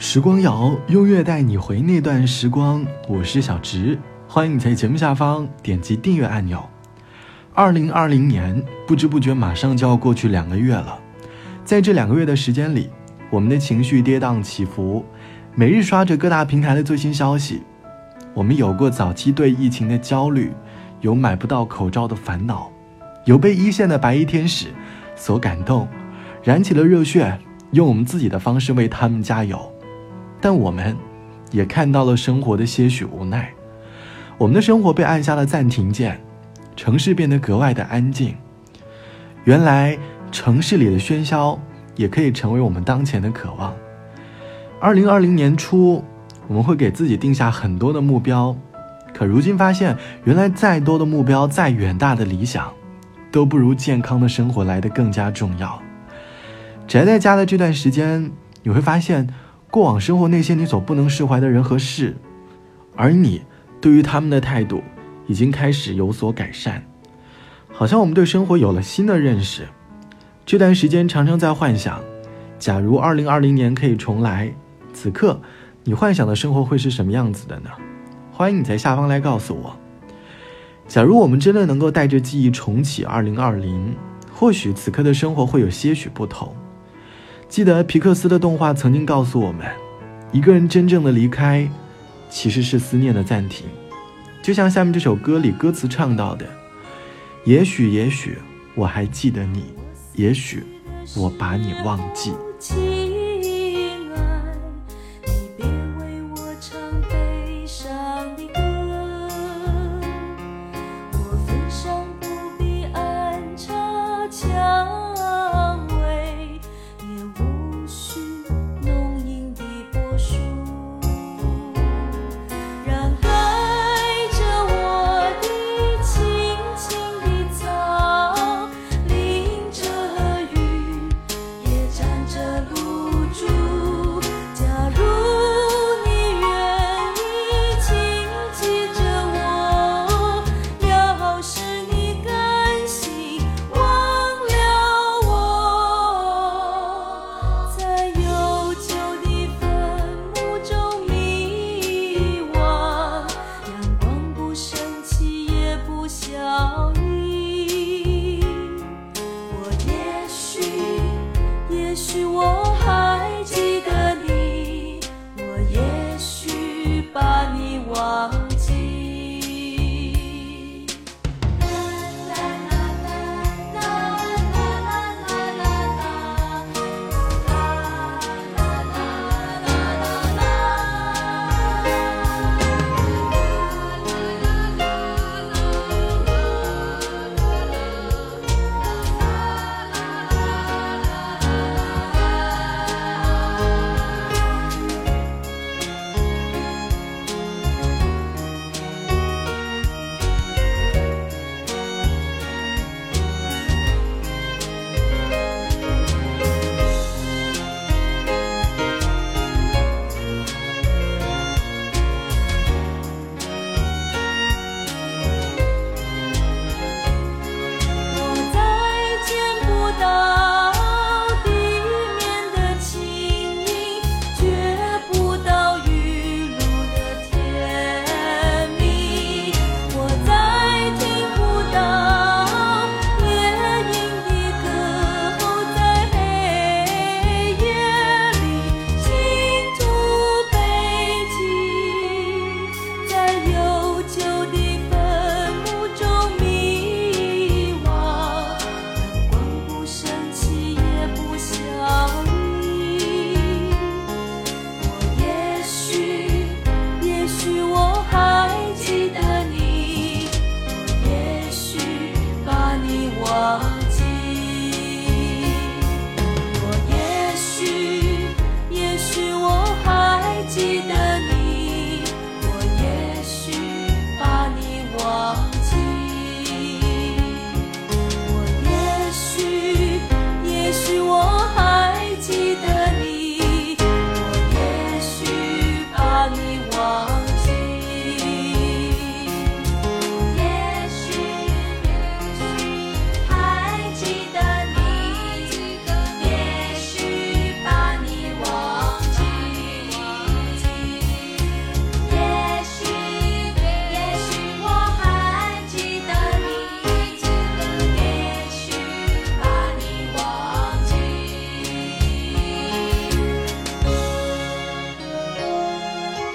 时光谣，优越带你回那段时光。我是小直，欢迎你在节目下方点击订阅按钮。二零二零年不知不觉马上就要过去两个月了，在这两个月的时间里，我们的情绪跌宕起伏，每日刷着各大平台的最新消息。我们有过早期对疫情的焦虑，有买不到口罩的烦恼，有被一线的白衣天使所感动，燃起了热血，用我们自己的方式为他们加油。但我们，也看到了生活的些许无奈。我们的生活被按下了暂停键，城市变得格外的安静。原来，城市里的喧嚣也可以成为我们当前的渴望。二零二零年初，我们会给自己定下很多的目标，可如今发现，原来再多的目标，再远大的理想，都不如健康的生活来的更加重要。宅在家的这段时间，你会发现。过往生活那些你所不能释怀的人和事，而你对于他们的态度已经开始有所改善，好像我们对生活有了新的认识。这段时间常常在幻想，假如二零二零年可以重来，此刻你幻想的生活会是什么样子的呢？欢迎你在下方来告诉我。假如我们真的能够带着记忆重启二零二零，或许此刻的生活会有些许不同。记得皮克斯的动画曾经告诉我们，一个人真正的离开，其实是思念的暂停。就像下面这首歌里歌词唱到的：“也许，也许我还记得你，也许我把你忘记。”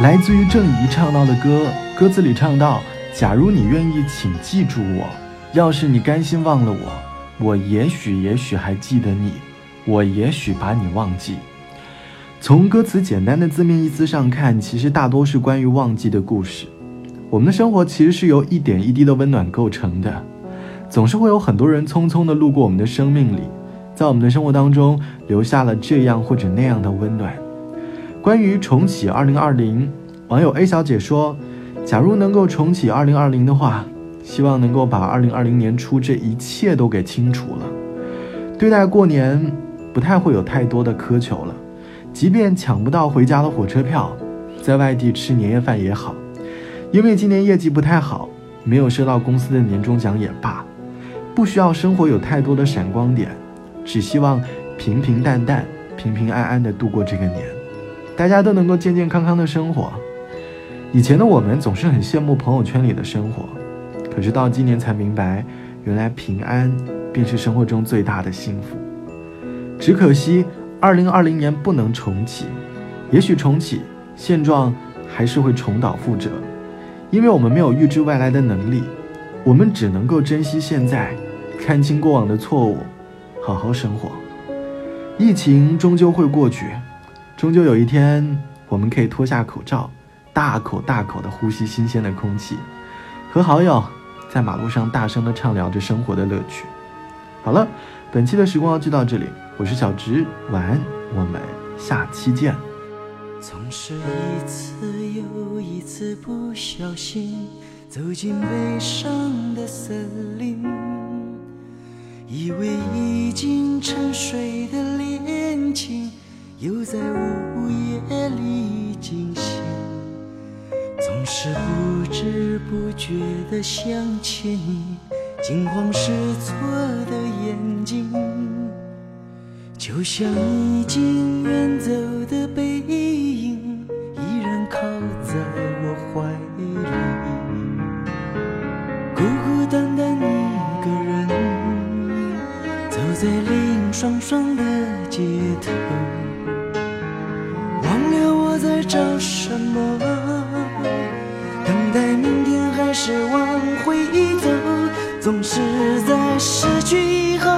来自于郑怡唱到的歌，歌词里唱到：“假如你愿意，请记住我；要是你甘心忘了我，我也许也许还记得你，我也许把你忘记。”从歌词简单的字面意思上看，其实大多是关于忘记的故事。我们的生活其实是由一点一滴的温暖构成的，总是会有很多人匆匆的路过我们的生命里。在我们的生活当中留下了这样或者那样的温暖。关于重启二零二零，网友 A 小姐说：“假如能够重启二零二零的话，希望能够把二零二零年初这一切都给清除了。对待过年，不太会有太多的苛求了。即便抢不到回家的火车票，在外地吃年夜饭也好，因为今年业绩不太好，没有收到公司的年终奖也罢，不需要生活有太多的闪光点。”只希望平平淡淡、平平安安的度过这个年，大家都能够健健康康的生活。以前的我们总是很羡慕朋友圈里的生活，可是到今年才明白，原来平安便是生活中最大的幸福。只可惜，二零二零年不能重启，也许重启现状还是会重蹈覆辙，因为我们没有预知未来的能力，我们只能够珍惜现在，看清过往的错误。好好生活，疫情终究会过去，终究有一天，我们可以脱下口罩，大口大口的呼吸新鲜的空气，和好友在马路上大声的畅聊着生活的乐趣。好了，本期的时光就到这里，我是小直，晚安，我们下期见。总是一次又一次不小心走进悲伤的森林。以为已经沉睡的恋情，又在午夜里惊醒。总是不知不觉地想起你，惊慌失措的眼睛，就像已经远走的背影，依然靠在我怀里，孤孤单单一个人。走在泪影双双的街头，在找什么，等待明天还是往回走？总是在失去以后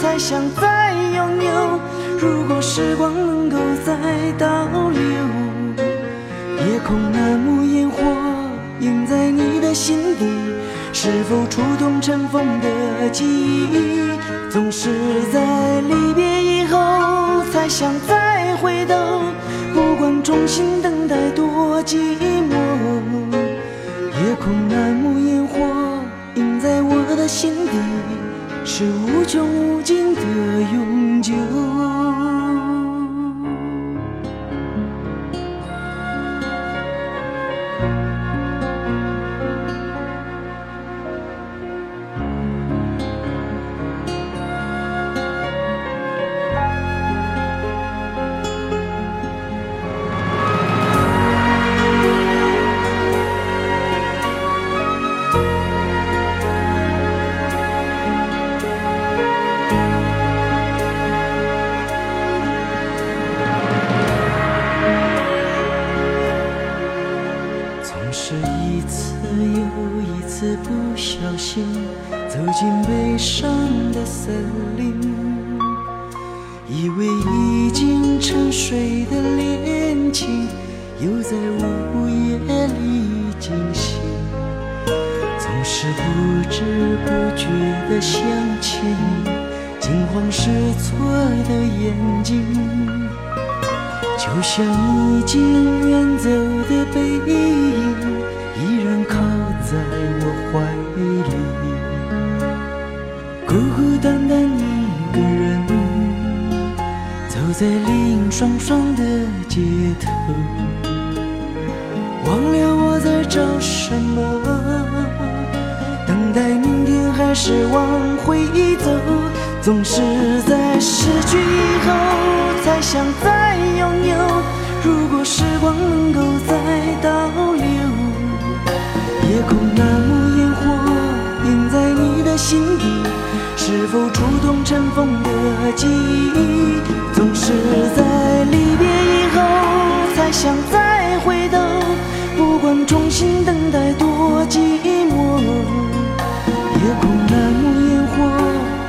才想再拥有。如果时光能够再倒流，夜空那幕烟火映在你的心底，是否触动尘封的记忆？总是在离别以后才想再回头，不管重新等待多寂寞。夜空那幕烟火映在我的心底，是无穷无尽的永久。森林，以为已经沉睡的恋情，又在午夜里惊醒。总是不知不觉地想起你，惊慌失措的眼睛，就像已经远走的在泪影双双的街头，忘了我在找什么，等待明天还是往回走？总是在失去以后才想再拥有。如果时光能够再倒流，夜空那幕烟火映在你的心底。是否触动尘封的记忆？总是在离别以后才想再回头不管重新等待多寂寞夜空那幕烟火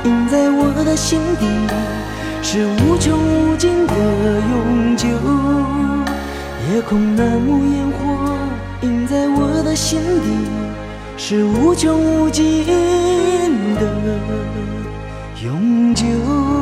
映在我的心底是无穷无尽的永久。夜空那幕烟火映在我的心底是无穷无尽的永久。